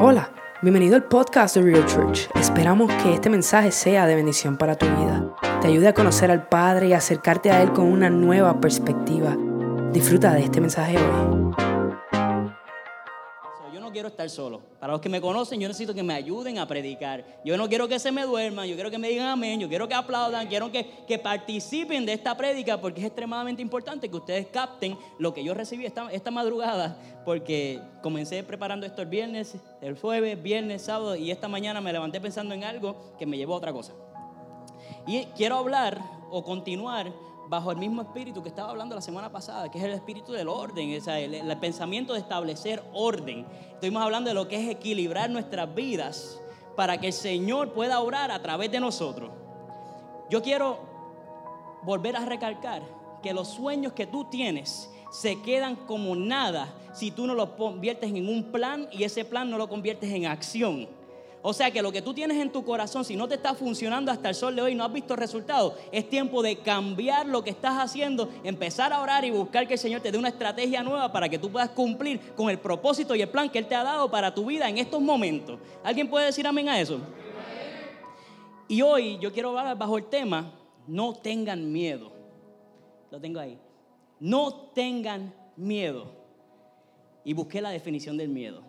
Hola, bienvenido al podcast de Real Church. Esperamos que este mensaje sea de bendición para tu vida. Te ayude a conocer al Padre y acercarte a Él con una nueva perspectiva. Disfruta de este mensaje hoy. Quiero estar solo. Para los que me conocen, yo necesito que me ayuden a predicar. Yo no quiero que se me duerman, yo quiero que me digan amén, yo quiero que aplaudan, quiero que, que participen de esta prédica porque es extremadamente importante que ustedes capten lo que yo recibí esta, esta madrugada porque comencé preparando esto el viernes, el jueves, viernes, sábado y esta mañana me levanté pensando en algo que me llevó a otra cosa. Y quiero hablar o continuar bajo el mismo espíritu que estaba hablando la semana pasada, que es el espíritu del orden, el, el, pensamiento de establecer orden. Estuvimos hablando de lo que es equilibrar nuestras vidas para que el Señor pueda obrar a través de nosotros. Yo quiero volver a recalcar que los sueños que tú tienes se quedan como nada si tú no los conviertes en un plan y ese plan no lo conviertes en acción. O sea que lo que tú tienes en tu corazón, si no te está funcionando hasta el sol de hoy, no has visto resultados, es tiempo de cambiar lo que estás haciendo, empezar a orar y buscar que el Señor te dé una estrategia nueva para que tú puedas cumplir con el propósito y el plan que Él te ha dado para tu vida en estos momentos. ¿Alguien puede decir amén a eso? Y hoy yo quiero hablar bajo el tema, no tengan miedo. Lo tengo ahí. No tengan miedo. Y busqué la definición del miedo.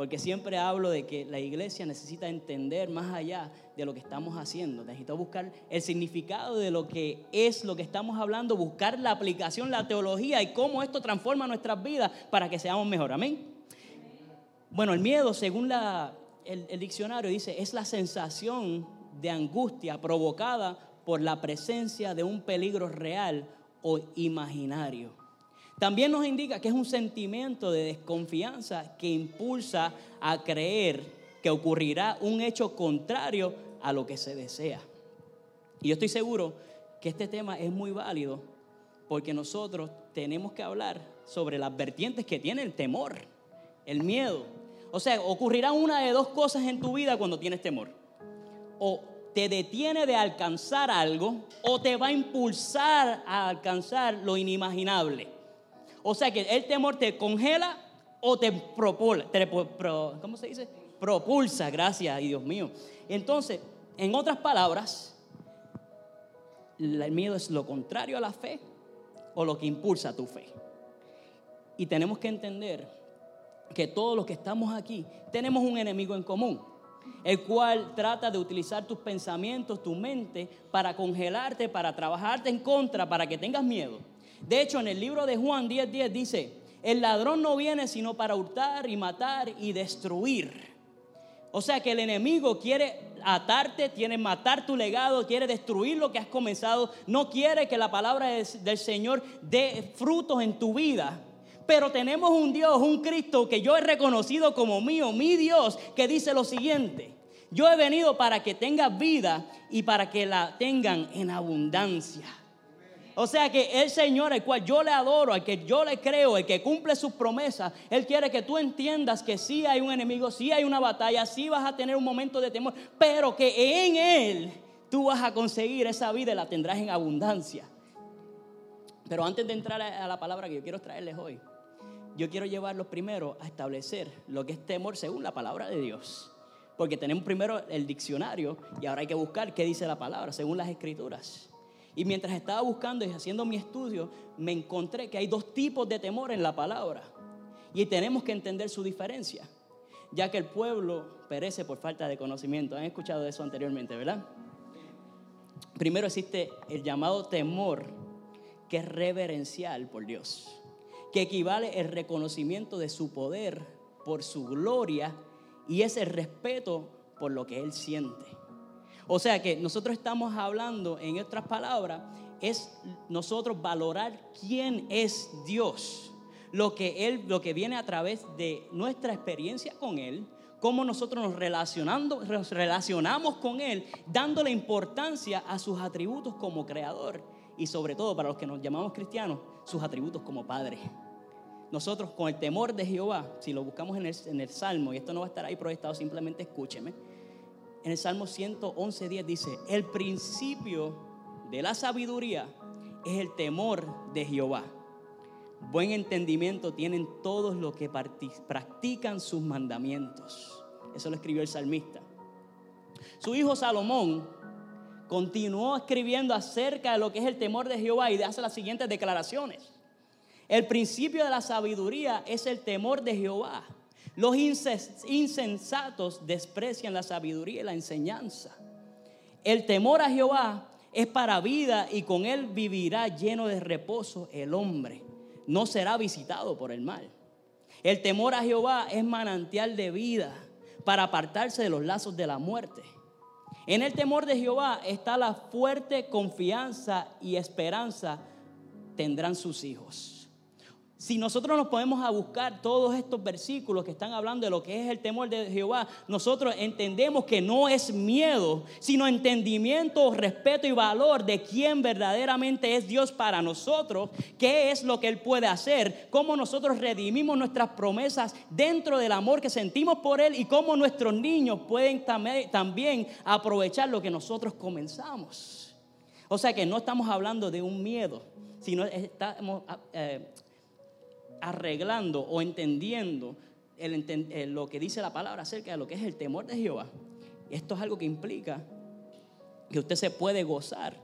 Porque siempre hablo de que la iglesia necesita entender más allá de lo que estamos haciendo. Necesito buscar el significado de lo que es lo que estamos hablando, buscar la aplicación, la teología y cómo esto transforma nuestras vidas para que seamos mejor. Amén. Bueno, el miedo, según la, el, el diccionario, dice, es la sensación de angustia provocada por la presencia de un peligro real o imaginario. También nos indica que es un sentimiento de desconfianza que impulsa a creer que ocurrirá un hecho contrario a lo que se desea. Y yo estoy seguro que este tema es muy válido porque nosotros tenemos que hablar sobre las vertientes que tiene el temor, el miedo. O sea, ocurrirá una de dos cosas en tu vida cuando tienes temor. O te detiene de alcanzar algo o te va a impulsar a alcanzar lo inimaginable. O sea que el temor te congela o te propulsa, ¿cómo se dice? Propulsa, gracias, Dios mío. Entonces, en otras palabras, el miedo es lo contrario a la fe o lo que impulsa tu fe. Y tenemos que entender que todos los que estamos aquí tenemos un enemigo en común, el cual trata de utilizar tus pensamientos, tu mente, para congelarte, para trabajarte en contra, para que tengas miedo. De hecho, en el libro de Juan 10:10 10 dice, el ladrón no viene sino para hurtar y matar y destruir. O sea que el enemigo quiere atarte, quiere matar tu legado, quiere destruir lo que has comenzado, no quiere que la palabra del Señor dé frutos en tu vida. Pero tenemos un Dios, un Cristo que yo he reconocido como mío, mi Dios, que dice lo siguiente. Yo he venido para que tengas vida y para que la tengan en abundancia. O sea que el Señor, al cual yo le adoro, al que yo le creo, el que cumple sus promesas, Él quiere que tú entiendas que sí hay un enemigo, sí hay una batalla, sí vas a tener un momento de temor, pero que en Él tú vas a conseguir esa vida y la tendrás en abundancia. Pero antes de entrar a la palabra que yo quiero traerles hoy, yo quiero llevarlos primero a establecer lo que es temor según la palabra de Dios. Porque tenemos primero el diccionario y ahora hay que buscar qué dice la palabra según las escrituras. Y mientras estaba buscando y haciendo mi estudio, me encontré que hay dos tipos de temor en la palabra. Y tenemos que entender su diferencia, ya que el pueblo perece por falta de conocimiento. Han escuchado eso anteriormente, ¿verdad? Primero existe el llamado temor, que es reverencial por Dios, que equivale el reconocimiento de su poder por su gloria y es el respeto por lo que Él siente. O sea que nosotros estamos hablando, en otras palabras, es nosotros valorar quién es Dios. Lo que Él, lo que viene a través de nuestra experiencia con Él, cómo nosotros nos, relacionando, relacionamos con Él, dándole importancia a sus atributos como creador y sobre todo para los que nos llamamos cristianos, sus atributos como Padre. Nosotros con el temor de Jehová, si lo buscamos en el, en el Salmo, y esto no va a estar ahí proyectado, simplemente escúcheme en el Salmo 111, 10 dice, el principio de la sabiduría es el temor de Jehová. Buen entendimiento tienen todos los que practican sus mandamientos. Eso lo escribió el salmista. Su hijo Salomón continuó escribiendo acerca de lo que es el temor de Jehová y hace las siguientes declaraciones. El principio de la sabiduría es el temor de Jehová. Los insensatos desprecian la sabiduría y la enseñanza. El temor a Jehová es para vida y con él vivirá lleno de reposo el hombre. No será visitado por el mal. El temor a Jehová es manantial de vida para apartarse de los lazos de la muerte. En el temor de Jehová está la fuerte confianza y esperanza tendrán sus hijos. Si nosotros nos ponemos a buscar todos estos versículos que están hablando de lo que es el temor de Jehová, nosotros entendemos que no es miedo, sino entendimiento, respeto y valor de quién verdaderamente es Dios para nosotros, qué es lo que Él puede hacer, cómo nosotros redimimos nuestras promesas dentro del amor que sentimos por Él y cómo nuestros niños pueden también aprovechar lo que nosotros comenzamos. O sea que no estamos hablando de un miedo, sino estamos... Eh, arreglando o entendiendo eh, lo que dice la palabra acerca de lo que es el temor de Jehová. Esto es algo que implica que usted se puede gozar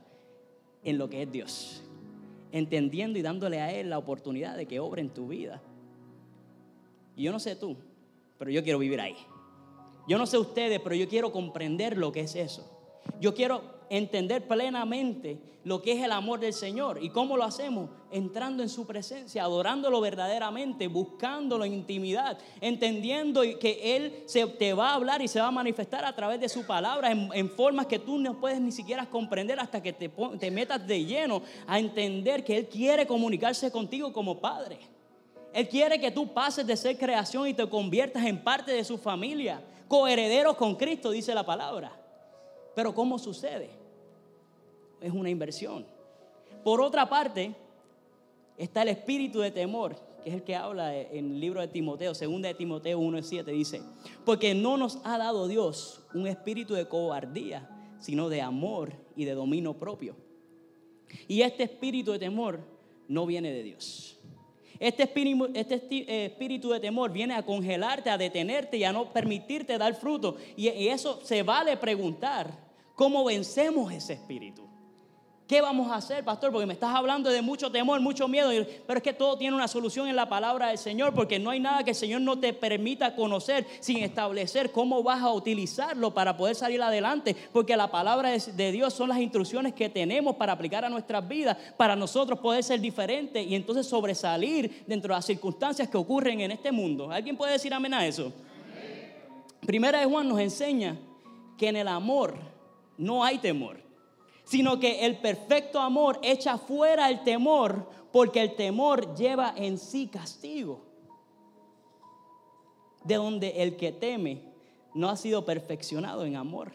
en lo que es Dios, entendiendo y dándole a Él la oportunidad de que obre en tu vida. Y yo no sé tú, pero yo quiero vivir ahí. Yo no sé ustedes, pero yo quiero comprender lo que es eso. Yo quiero entender plenamente lo que es el amor del Señor. ¿Y cómo lo hacemos? Entrando en su presencia, adorándolo verdaderamente, buscándolo en intimidad, entendiendo que Él se, te va a hablar y se va a manifestar a través de su palabra en, formas que tú no puedes ni siquiera comprender hasta que te, te metas de lleno a entender que Él quiere comunicarse contigo como Padre. Él quiere que tú pases de ser creación y te conviertas en parte de su familia, coherederos con Cristo, dice la palabra. Pero ¿cómo sucede? Es una inversión. Por otra parte, está el espíritu de temor, que es el que habla en el libro de Timoteo, segunda de Timoteo 1.7, dice, porque no nos ha dado Dios un espíritu de cobardía, sino de amor y de dominio propio. Y este espíritu de temor no viene de Dios. Este espíritu, este eh, espíritu, de temor viene a congelarte, a detenerte y a no permitirte dar fruto. Y, y eso se vale preguntar. ¿Cómo vencemos ese espíritu? ¿Qué vamos a hacer, pastor? Porque me estás hablando de mucho temor, mucho miedo, pero es que todo tiene una solución en la palabra del Señor, porque no hay nada que el Señor no te permita conocer sin establecer cómo vas a utilizarlo para poder salir adelante, porque la palabra de Dios son las instrucciones que tenemos para aplicar a nuestras vidas, para nosotros poder ser diferentes y entonces sobresalir dentro de las circunstancias que ocurren en este mundo. ¿Alguien puede decir amén a eso? Primera de Juan nos enseña que en el amor no hay temor, sino que el perfecto amor echa fuera el temor, porque el temor lleva en sí castigo. De donde el que teme no ha sido perfeccionado en amor.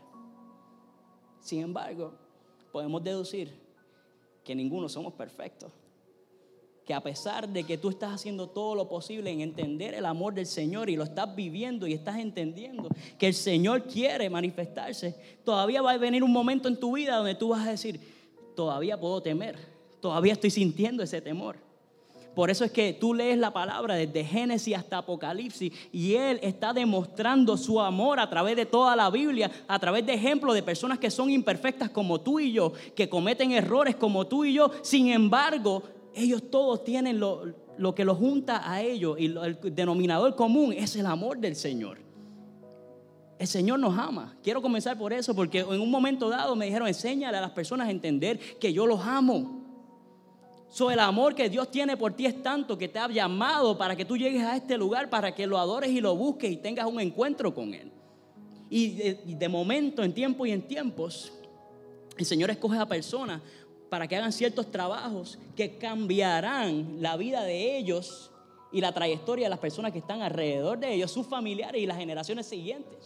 Sin embargo, podemos deducir que ninguno somos perfectos que a pesar de que tú estás haciendo todo lo posible en entender el amor del Señor y lo estás viviendo y estás entendiendo que el Señor quiere manifestarse, todavía va a venir un momento en tu vida donde tú vas a decir, todavía puedo temer, todavía estoy sintiendo ese temor. Por eso es que tú lees la palabra desde Génesis hasta Apocalipsis y Él está demostrando su amor a través de toda la Biblia, a través de ejemplos de personas que son imperfectas como tú y yo, que cometen errores como tú y yo. Sin embargo, ellos todos tienen lo, que los junta a ellos y el denominador común es el amor del Señor. El Señor nos ama. Quiero comenzar por eso porque en un momento dado me dijeron, enséñale a las personas a entender que yo los amo. So, el amor que Dios tiene por ti es tanto que te ha llamado para que tú llegues a este lugar, para que lo adores y lo busques y tengas un encuentro con Él. Y de, de momento, en tiempo y en tiempos, el Señor escoge a personas para que hagan ciertos trabajos que cambiarán la vida de ellos y la trayectoria de las personas que están alrededor de ellos, sus familiares y las generaciones siguientes,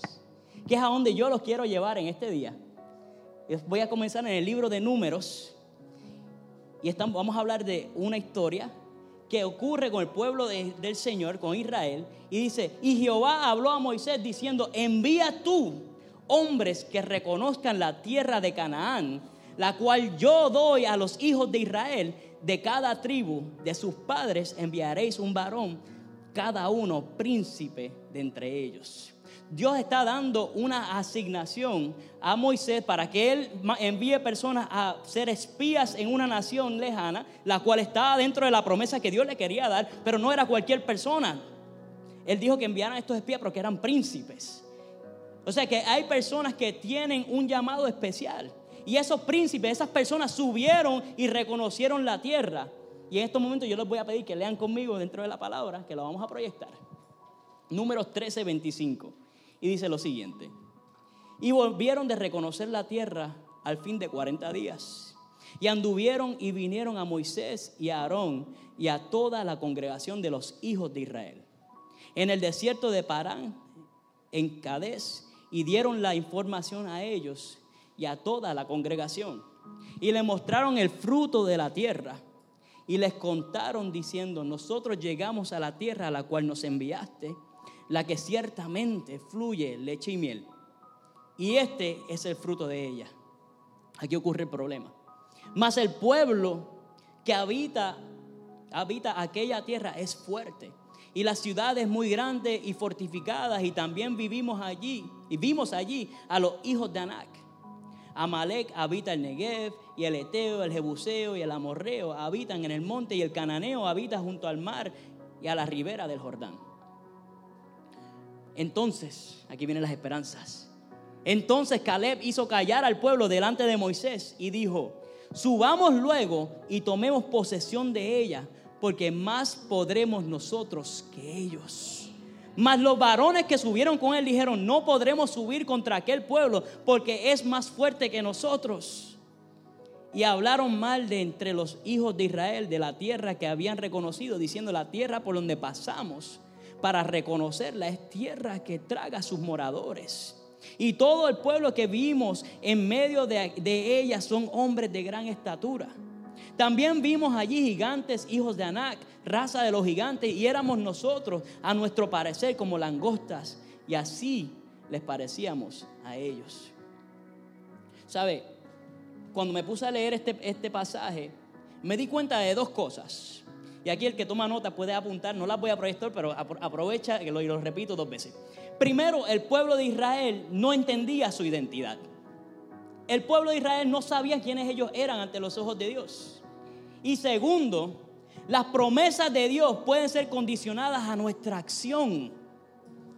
que es a donde yo los quiero llevar en este día. Voy a comenzar en el libro de números y vamos a hablar de una historia que ocurre con el pueblo del Señor, con Israel, y dice, y Jehová habló a Moisés diciendo, envía tú hombres que reconozcan la tierra de Canaán la cual yo doy a los hijos de Israel, de cada tribu de sus padres enviaréis un varón, cada uno príncipe de entre ellos. Dios está dando una asignación a Moisés para que él envíe personas a ser espías en una nación lejana, la cual estaba dentro de la promesa que Dios le quería dar, pero no era cualquier persona. Él dijo que enviaran a estos espías porque eran príncipes. O sea que hay personas que tienen un llamado especial. Y esos príncipes, esas personas subieron y reconocieron la tierra. Y en estos momentos yo les voy a pedir que lean conmigo dentro de la palabra, que la vamos a proyectar. Números 13, 25. Y dice lo siguiente. Y volvieron de reconocer la tierra al fin de 40 días. Y anduvieron y vinieron a Moisés y a Aarón y a toda la congregación de los hijos de Israel. En el desierto de Parán, en Cadés, y dieron la información a ellos y a toda la congregación. Y le mostraron el fruto de la tierra. Y les contaron diciendo, nosotros llegamos a la tierra a la cual nos enviaste la que ciertamente fluye leche y miel. Y este es el fruto de ella. Aquí ocurre el problema. Mas el pueblo que habita, habita aquella tierra es fuerte. Y las ciudades muy grandes y fortificadas. Y también vivimos allí. Y vimos allí a los hijos de Anac. Amalek habita el Negev y el Eteo, el Jebuseo y el Amorreo habitan en el monte y el Cananeo habita junto al mar y a la ribera del Jordán. Entonces, aquí vienen las esperanzas. Entonces Caleb hizo callar al pueblo delante de Moisés y dijo, subamos luego y tomemos posesión de ella, porque más podremos nosotros que ellos. Mas los varones que subieron con él dijeron, no podremos subir contra aquel pueblo, porque es más fuerte que nosotros. Y hablaron mal de entre los hijos de Israel, de la tierra que habían reconocido, diciendo, la tierra por donde pasamos para reconocerla. Es tierra que traga a sus moradores. Y todo el pueblo que vimos en medio de, de ella son hombres de gran estatura. También vimos allí gigantes, hijos de Anac, raza de los gigantes, y éramos nosotros, a nuestro parecer, como langostas, y así les parecíamos a ellos. ¿Sabe? Cuando me puse a leer este, este pasaje, me di cuenta de dos cosas. Y aquí el que toma nota puede apuntar, no las voy a proyectar, pero aprovecha que lo, y lo repito dos veces. Primero, el pueblo de Israel no entendía su identidad. El pueblo de Israel no sabía quiénes ellos eran ante los ojos de Dios. Y segundo, las promesas de Dios pueden ser condicionadas a nuestra acción.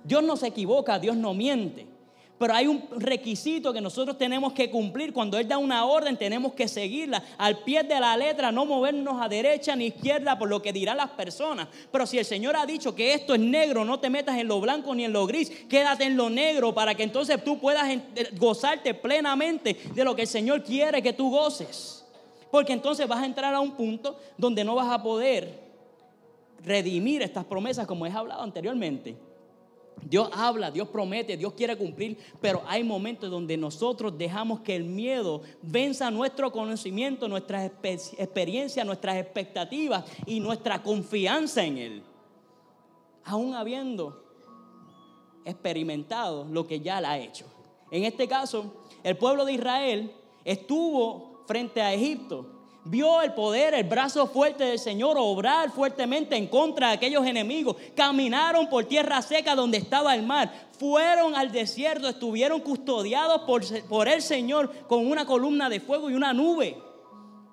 Dios no se equivoca, Dios no miente. Pero hay un requisito que nosotros tenemos que cumplir. Cuando Él da una orden, tenemos que seguirla al pie de la letra, no movernos a derecha ni izquierda por lo que dirán las personas. Pero si el Señor ha dicho que esto es negro, no te metas en lo blanco ni en lo gris, quédate en lo negro para que entonces tú puedas gozarte plenamente de lo que el Señor quiere que tú goces. Porque entonces vas a entrar a un punto donde no vas a poder redimir estas promesas como he hablado anteriormente. Dios habla, Dios promete, Dios quiere cumplir, pero hay momentos donde nosotros dejamos que el miedo venza nuestro conocimiento, nuestras experiencias, nuestras expectativas y nuestra confianza en Él. Aún habiendo experimentado lo que ya Él ha hecho. En este caso, el pueblo de Israel estuvo frente a Egipto vio el poder, el brazo fuerte del Señor obrar fuertemente en contra de aquellos enemigos. Caminaron por tierra seca donde estaba el mar. Fueron al desierto, estuvieron custodiados por, el Señor con una columna de fuego y una nube.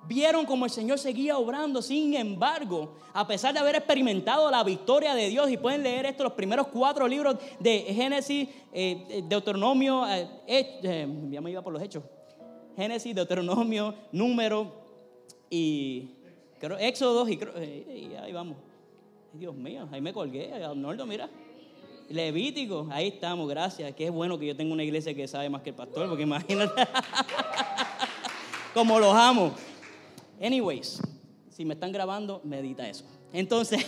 Vieron como el Señor seguía obrando, sin embargo, a pesar de haber experimentado la victoria de Dios, y pueden leer esto, los primeros cuatro libros de Génesis, eh, Deuteronomio, eh, eh, ya me iba por los hechos, Génesis, Deuteronomio, Número, y creo, Éxodo y, y ahí vamos. Dios mío, ahí me colgué, Arnoldo, mira. Levítico, ahí estamos, gracias. Qué bueno que yo tengo una iglesia que sabe más que el pastor, porque imagínate como los amo. Anyways, si me están grabando, medita eso. Entonces,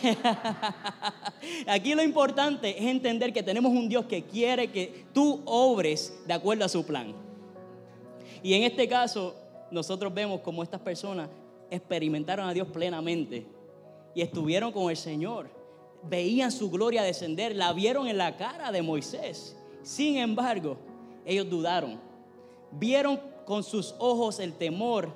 aquí lo importante es entender que tenemos un Dios que quiere que tú obres de acuerdo a su plan. Y en este caso, nosotros vemos como estas personas experimentaron a Dios plenamente y estuvieron con el Señor. Veían su gloria descender, la vieron en la cara de Moisés. Sin embargo, ellos dudaron. Vieron con sus ojos el temor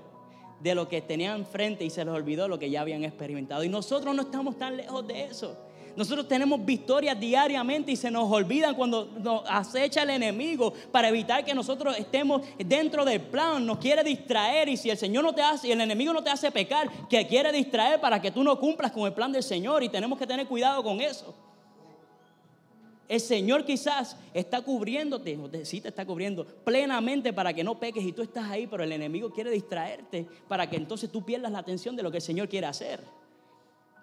de lo que tenían frente y se les olvidó lo que ya habían experimentado. Y nosotros no estamos tan lejos de eso. Nosotros tenemos victorias diariamente y se nos olvidan cuando nos acecha el enemigo para evitar que nosotros estemos dentro del plan. Nos quiere distraer y si el Señor no te hace, y el enemigo no te hace pecar, que quiere distraer para que tú no cumplas con el plan del Señor y tenemos que tener cuidado con eso. El Señor quizás está cubriéndote, o sí te está cubriendo plenamente para que no peques y tú estás ahí, pero el enemigo quiere distraerte para que entonces tú pierdas la atención de lo que el Señor quiere hacer.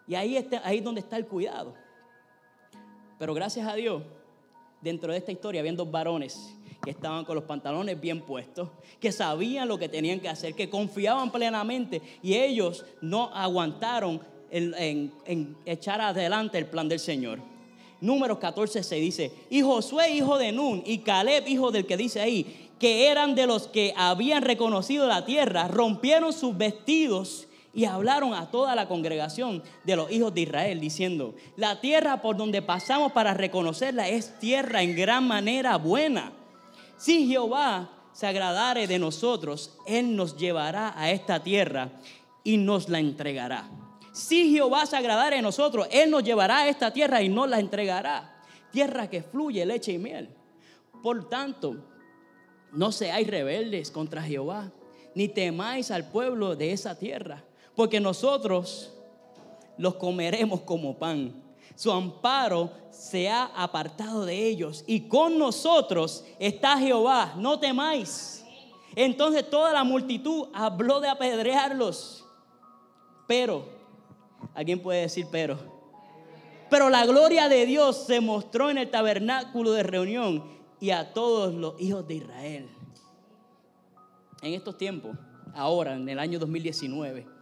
Y ahí, está, ahí es donde está el cuidado. Pero gracias a Dios, dentro de esta historia habían dos varones que estaban con los pantalones bien puestos, que sabían lo que tenían que hacer, que confiaban plenamente y ellos no aguantaron en echar adelante el plan del Señor. Números 14 se dice, y Josué hijo de Nun y Caleb hijo del que dice ahí, que eran de los que habían reconocido la tierra, rompieron sus vestidos y hablaron a toda la congregación de los hijos de Israel, diciendo, la tierra por donde pasamos para reconocerla es tierra en gran manera buena. Si Jehová se agradare de nosotros, Él nos llevará a esta tierra y nos la entregará. Si Jehová se agradara de nosotros, Él nos llevará a esta tierra y nos la entregará. Tierra que fluye leche y miel. Por tanto, no seáis rebeldes contra Jehová, ni temáis al pueblo de esa tierra, porque nosotros los comeremos como pan. Su amparo se ha apartado de ellos y con nosotros está Jehová, no temáis. Entonces toda la multitud habló de apedrearlos, pero Alguien puede decir pero. Pero la gloria de Dios se mostró en el tabernáculo de reunión y a todos los hijos de Israel. En estos tiempos, ahora, en el año 2019,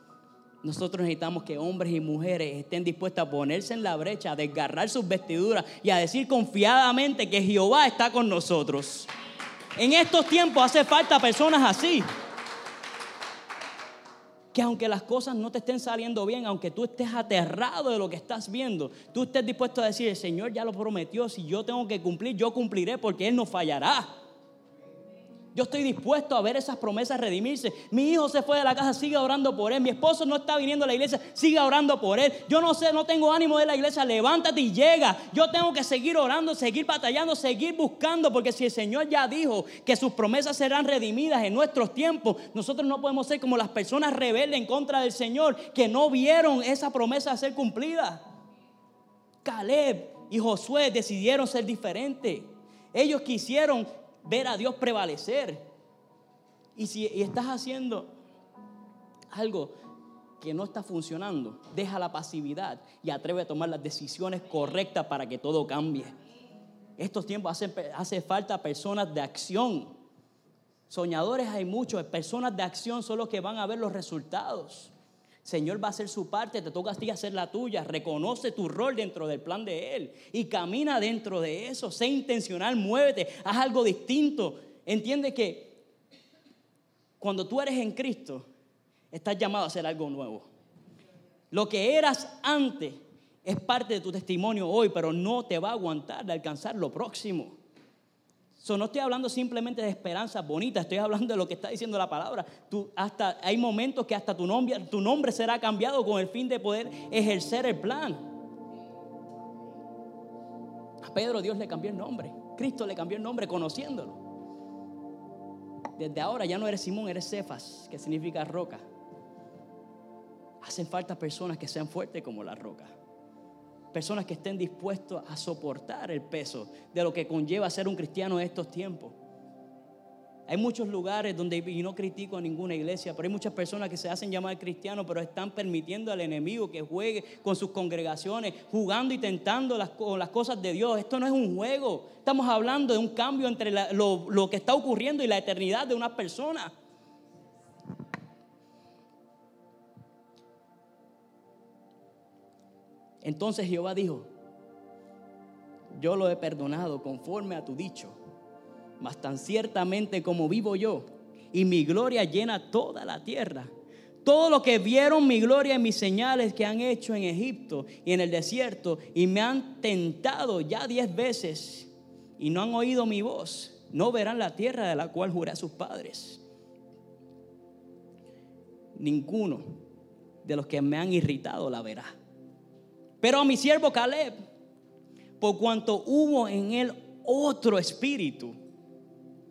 nosotros necesitamos que hombres y mujeres estén dispuestos a ponerse en la brecha, a desgarrar sus vestiduras y a decir confiadamente que Jehová está con nosotros. En estos tiempos hace falta personas así que aunque las cosas no te estén saliendo bien, aunque tú estés aterrado de lo que estás viendo, tú estés dispuesto a decir, el Señor ya lo prometió, si yo tengo que cumplir, yo cumpliré porque Él no fallará. Yo estoy dispuesto a ver esas promesas redimirse. Mi hijo se fue de la casa, siga orando por él. Mi esposo no está viniendo a la iglesia, siga orando por él. Yo no sé, no tengo ánimo de la iglesia, levántate y llega. Yo tengo que seguir orando, seguir batallando, seguir buscando, porque si el Señor ya dijo que sus promesas serán redimidas en nuestros tiempos, nosotros no podemos ser como las personas rebeldes en contra del Señor que no vieron esa promesa ser cumplida. Caleb y Josué decidieron ser diferentes. Ellos quisieron ver a Dios prevalecer. Y si estás haciendo algo que no está funcionando, deja la pasividad y atreve a tomar las decisiones correctas para que todo cambie. Estos tiempos hace, hace falta personas de acción. Soñadores hay muchos, personas de acción son los que van a ver los resultados. Señor va a hacer su parte, te toca a ti hacer la tuya. Reconoce tu rol dentro del plan de Él y camina dentro de eso. Sé intencional, muévete, haz algo distinto. Entiende que cuando tú eres en Cristo, estás llamado a hacer algo nuevo. Lo que eras antes es parte de tu testimonio hoy, pero no te va a aguantar de alcanzar lo próximo no estoy hablando simplemente de esperanzas bonitas, estoy hablando de lo que está diciendo la palabra. Tú, hasta, hay momentos que hasta tu nombre, tu nombre será cambiado con el fin de poder ejercer el plan. A Pedro Dios le cambió el nombre. Cristo le cambió el nombre conociéndolo. Desde ahora ya no eres Simón, eres Cefas, que significa roca. Hacen falta personas que sean fuertes como la roca personas que estén dispuestos a soportar el peso de lo que conlleva ser un cristiano en estos tiempos. Hay muchos lugares donde, y no critico a ninguna iglesia, pero hay muchas personas que se hacen llamar cristianos, pero están permitiendo al enemigo que juegue con sus congregaciones, jugando y tentando las, cosas de Dios. Esto no es un juego. Estamos hablando de un cambio entre lo que está ocurriendo y la eternidad de una persona. Entonces Jehová dijo, yo lo he perdonado conforme a tu dicho, mas tan ciertamente como vivo yo, y mi gloria llena toda la tierra. Todo lo que vieron mi gloria y mis señales que han hecho en Egipto y en el desierto, y me han tentado ya diez veces, y no han oído mi voz, no verán la tierra de la cual juré a sus padres. Ninguno de los que me han irritado la verá Pero a mi siervo Caleb, por cuanto hubo en él otro espíritu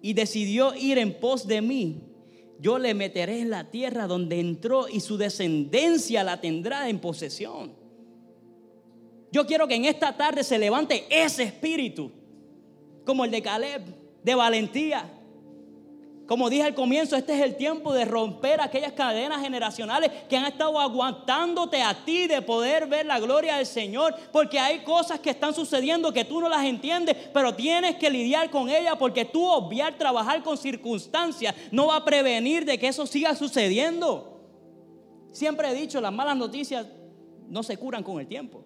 y decidió ir en pos de mí, yo le meteré en la tierra donde entró y su descendencia la tendrá en posesión. Yo quiero que en esta tarde se levante ese espíritu, como el de Caleb, de valentía, como dije al comienzo, este es el tiempo de romper aquellas cadenas generacionales que han estado aguantándote a ti de poder ver la gloria del Señor. Porque hay cosas que están sucediendo que tú no las entiendes, pero tienes que lidiar con ellas porque tú obviar trabajar con circunstancias no va a prevenir de que eso siga sucediendo. Siempre he dicho, las malas noticias no se curan con el tiempo.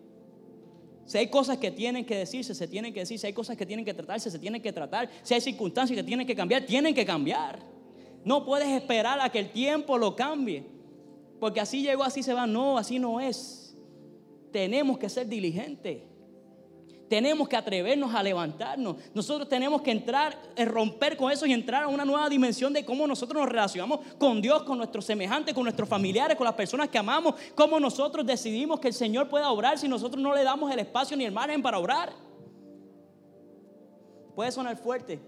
Si hay cosas que tienen que decirse, se tienen que decir. Si hay cosas que tienen que tratarse, se tienen que tratar. Si hay circunstancias que tienen que cambiar, tienen que cambiar. No puedes esperar a que el tiempo lo cambie. Porque así llegó, así se va. No, así no es. Tenemos que ser diligentes. Tenemos que atrevernos a levantarnos. Nosotros tenemos que entrar, eh, romper con eso y entrar a una nueva dimensión de cómo nosotros nos relacionamos con Dios, con nuestros semejantes, con nuestros familiares, con las personas que amamos. Cómo nosotros decidimos que el Señor pueda obrar si nosotros no le damos el espacio ni el margen para obrar. Puede sonar fuerte.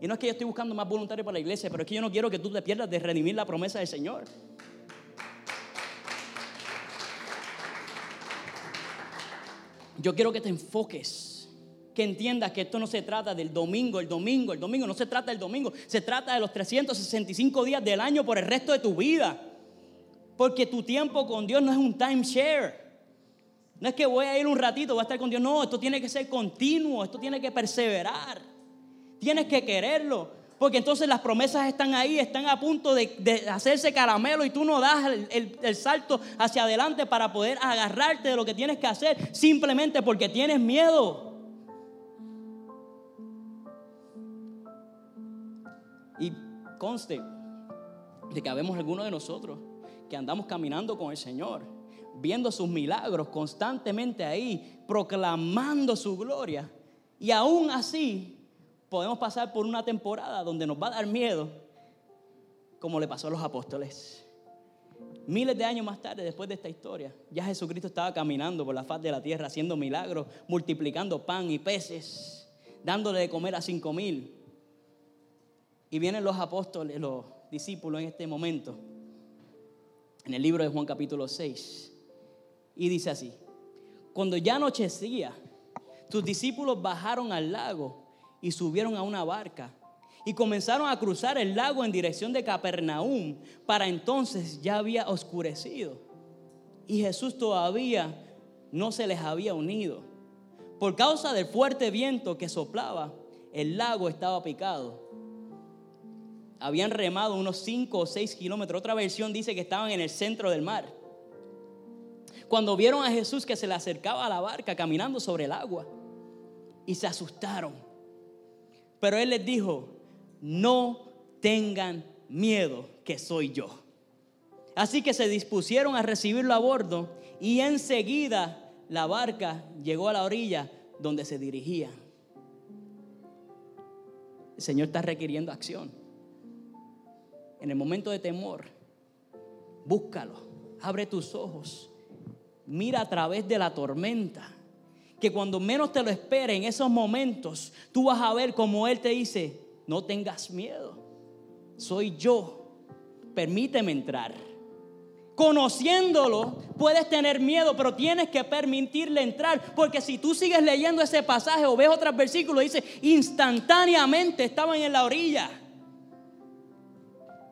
Y no es que yo estoy buscando más voluntarios para la iglesia, pero es que yo no quiero que tú te pierdas de redimir la promesa del Señor. Yo quiero que te enfoques, que entiendas que esto no se trata del domingo, el domingo, el domingo, no se trata del domingo, se trata de los 365 días del año por el resto de tu vida. Porque tu tiempo con Dios no es un timeshare. No es que voy a ir un ratito, voy a estar con Dios. No, esto tiene que ser continuo, esto tiene que perseverar. Tienes que quererlo. Porque entonces las promesas están ahí, están a punto de, hacerse caramelo y tú no das el, salto hacia adelante para poder agarrarte de lo que tienes que hacer simplemente porque tienes miedo. Y conste de que habemos algunos de nosotros que andamos caminando con el Señor, viendo sus milagros constantemente ahí, proclamando su gloria. Y aún así podemos pasar por una temporada donde nos va a dar miedo, como le pasó a los apóstoles. Miles de años más tarde, después de esta historia, ya Jesucristo estaba caminando por la faz de la tierra, haciendo milagros, multiplicando pan y peces, dándole de comer a cinco mil. Y vienen los apóstoles, los discípulos en este momento, en el libro de Juan capítulo 6, y dice así, cuando ya anochecía, tus discípulos bajaron al lago y subieron a una barca y comenzaron a cruzar el lago en dirección de Capernaum. Para entonces ya había oscurecido y Jesús todavía no se les había unido. Por causa del fuerte viento que soplaba, el lago estaba picado. Habían remado unos 5 o 6 kilómetros. Otra versión dice que estaban en el centro del mar. Cuando vieron a Jesús que se le acercaba a la barca caminando sobre el agua y se asustaron pero él les dijo, no tengan miedo que soy yo. Así que se dispusieron a recibirlo a bordo y enseguida la barca llegó a la orilla donde se dirigía. El Señor está requiriendo acción. En el momento de temor, búscalo, abre tus ojos, mira a través de la tormenta que cuando menos te lo esperes en esos momentos, tú vas a ver como Él te dice, no tengas miedo, soy yo, permíteme entrar. Conociéndolo, puedes tener miedo, pero tienes que permitirle entrar, porque si tú sigues leyendo ese pasaje o ves otros versículos, dice, instantáneamente estaban en la orilla.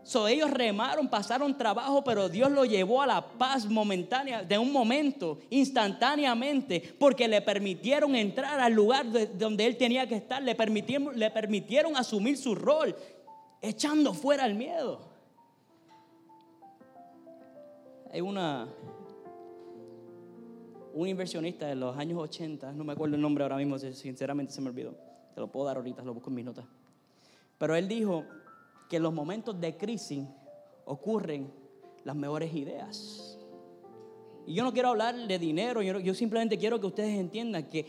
So, ellos remaron, pasaron trabajo, pero Dios lo llevó a la paz momentánea, de un momento, instantáneamente, porque le permitieron entrar al lugar donde él tenía que estar, le permitieron, le permitieron asumir su rol, echando fuera el miedo. Hay una, un inversionista de los años 80, no me acuerdo el nombre ahora mismo, sinceramente se me olvidó, te lo puedo dar ahorita, lo busco en mis notas. Pero él dijo que en los momentos de crisis ocurren las mejores ideas. Y yo no quiero hablar de dinero, yo, simplemente quiero que ustedes entiendan que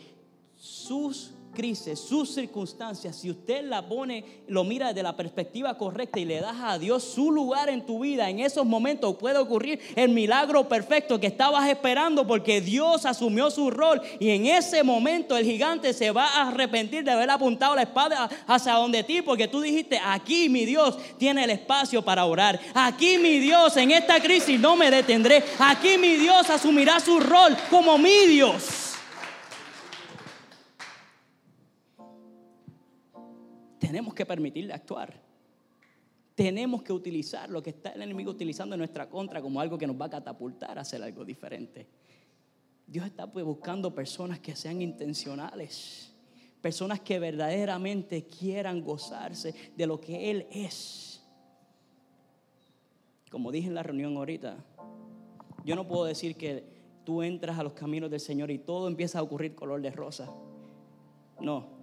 sus crisis, sus circunstancias, si usted la pone, lo mira desde la perspectiva correcta y le das a Dios su lugar en tu vida, en esos momentos puede ocurrir el milagro perfecto que estabas esperando porque Dios asumió su rol y en ese momento el gigante se va a arrepentir de haber apuntado la espada hacia donde ti porque tú dijiste, aquí mi Dios tiene el espacio para orar, aquí mi Dios en esta crisis no me detendré, aquí mi Dios asumirá su rol como mi Dios. Tenemos que permitirle actuar. Tenemos que utilizar lo que está el enemigo utilizando en nuestra contra como algo que nos va a catapultar a hacer algo diferente. Dios está pues buscando personas que sean intencionales, personas que verdaderamente quieran gozarse de lo que Él es. Como dije en la reunión ahorita, yo no puedo decir que tú entras a los caminos del Señor y todo empieza a ocurrir color de rosa. No,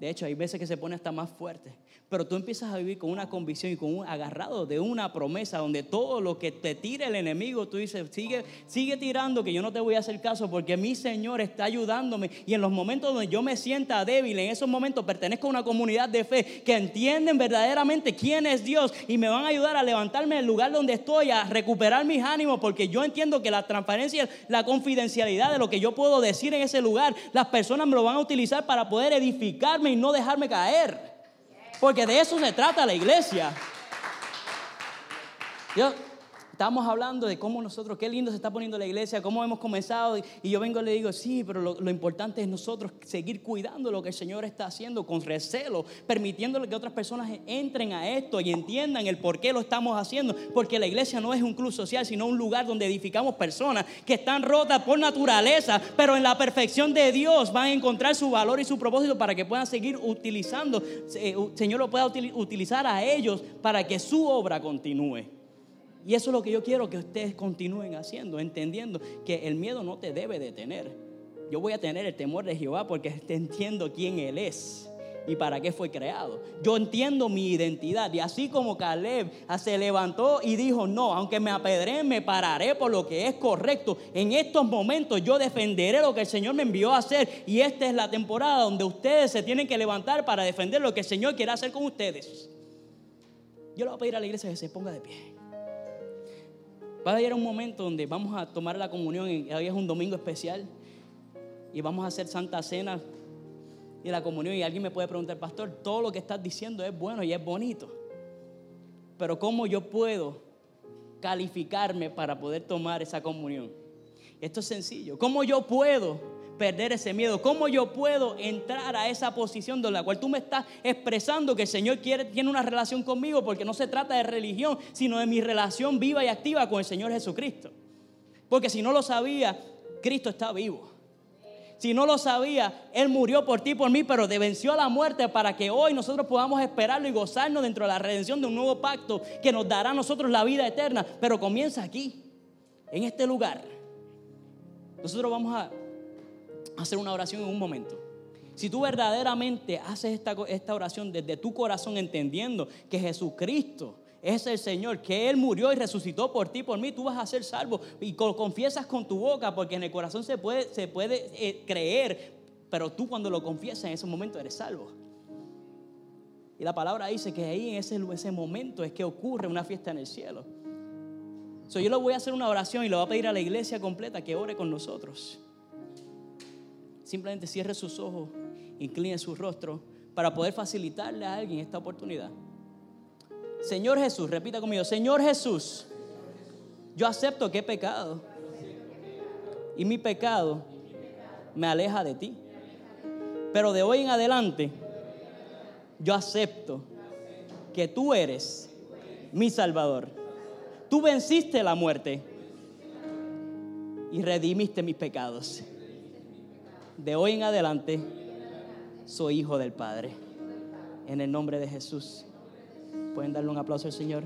de hecho, hay veces que se pone hasta más fuerte. Pero tú empiezas a vivir con una convicción y con un agarrado de una promesa donde todo lo que te tire el enemigo, tú dices, sigue, sigue tirando que yo no te voy a hacer caso porque mi Señor está ayudándome. Y en los momentos donde yo me sienta débil, en esos momentos pertenezco a una comunidad de fe que entienden verdaderamente quién es Dios y me van a ayudar a levantarme del lugar donde estoy, a recuperar mis ánimos porque yo entiendo que la transparencia, la confidencialidad de lo que yo puedo decir en ese lugar, las personas me lo van a utilizar para poder edificarme y no dejarme caer. Porque de eso se trata la iglesia. Estamos hablando de cómo nosotros, qué lindo se está poniendo la iglesia, cómo hemos comenzado. Y yo vengo y le digo, sí, pero lo, importante es nosotros seguir cuidando lo que el Señor está haciendo con recelo, permitiéndole que otras personas entren a esto y entiendan el por qué lo estamos haciendo. Porque la iglesia no es un club social, sino un lugar donde edificamos personas que están rotas por naturaleza, pero en la perfección de Dios van a encontrar su valor y su propósito para que puedan seguir utilizando, eh, Señor lo pueda utilizar a ellos para que su obra continúe. Y eso es lo que yo quiero que ustedes continúen haciendo, entendiendo que el miedo no te debe detener. Yo voy a tener el temor de Jehová porque entiendo quién Él es y para qué fue creado. Yo entiendo mi identidad y así como Caleb se levantó y dijo, no, aunque me apedré, me pararé por lo que es correcto. En estos momentos yo defenderé lo que el Señor me envió a hacer y esta es la temporada donde ustedes se tienen que levantar para defender lo que el Señor quiere hacer con ustedes. Yo le voy a pedir a la iglesia que se ponga de pie. Va a llegar un momento donde vamos a tomar la comunión, y hoy es un domingo especial, y vamos a hacer Santa Cena y la comunión. Y alguien me puede preguntar, pastor, todo lo que estás diciendo es bueno y es bonito, pero ¿cómo yo puedo calificarme para poder tomar esa comunión? Esto es sencillo. ¿Cómo yo puedo perder ese miedo? ¿Cómo yo puedo entrar a esa posición de la cual tú me estás expresando que el Señor quiere, tiene una relación conmigo? Porque no se trata de religión, sino de mi relación viva y activa con el Señor Jesucristo. Porque si no lo sabía, Cristo está vivo. Si no lo sabía, Él murió por ti y por mí, pero venció a la muerte para que hoy nosotros podamos esperarlo y gozarnos dentro de la redención de un nuevo pacto que nos dará a nosotros la vida eterna. Pero comienza aquí, en este lugar. Nosotros vamos a hacer una oración en un momento. Si tú verdaderamente haces esta, esta oración desde tu corazón entendiendo que Jesucristo es el Señor, que Él murió y resucitó por ti, por mí, tú vas a ser salvo. Y confiesas con tu boca, porque en el corazón se puede, se puede eh, creer, pero tú cuando lo confiesas en ese momento eres salvo. Y la palabra dice que ahí en ese, ese momento es que ocurre una fiesta en el cielo. So, yo le voy a hacer una oración y le voy a pedir a la iglesia completa que ore con nosotros simplemente cierre sus ojos, incline su rostro para poder facilitarle a alguien esta oportunidad. Señor Jesús, repita conmigo, Señor Jesús, yo acepto que he pecado y mi pecado me aleja de ti. Pero de hoy en adelante, yo acepto que tú eres mi Salvador. Tú venciste la muerte y redimiste mis pecados de hoy en adelante soy hijo del Padre. En el nombre de Jesús. ¿Pueden darle un aplauso al Señor?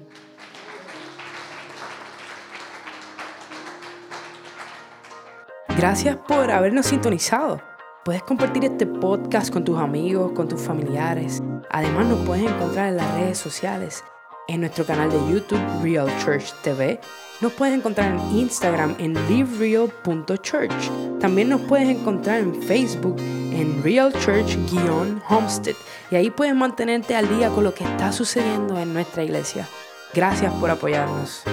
Gracias por habernos sintonizado. Puedes compartir este podcast con tus amigos, con tus familiares. Además nos puedes encontrar en las redes sociales en nuestro canal de YouTube Real Church TV. Nos puedes encontrar en Instagram en livereal.church. También nos puedes encontrar en Facebook en Real Church-Homestead. Y ahí puedes mantenerte al día con lo que está sucediendo en nuestra iglesia. Gracias por apoyarnos.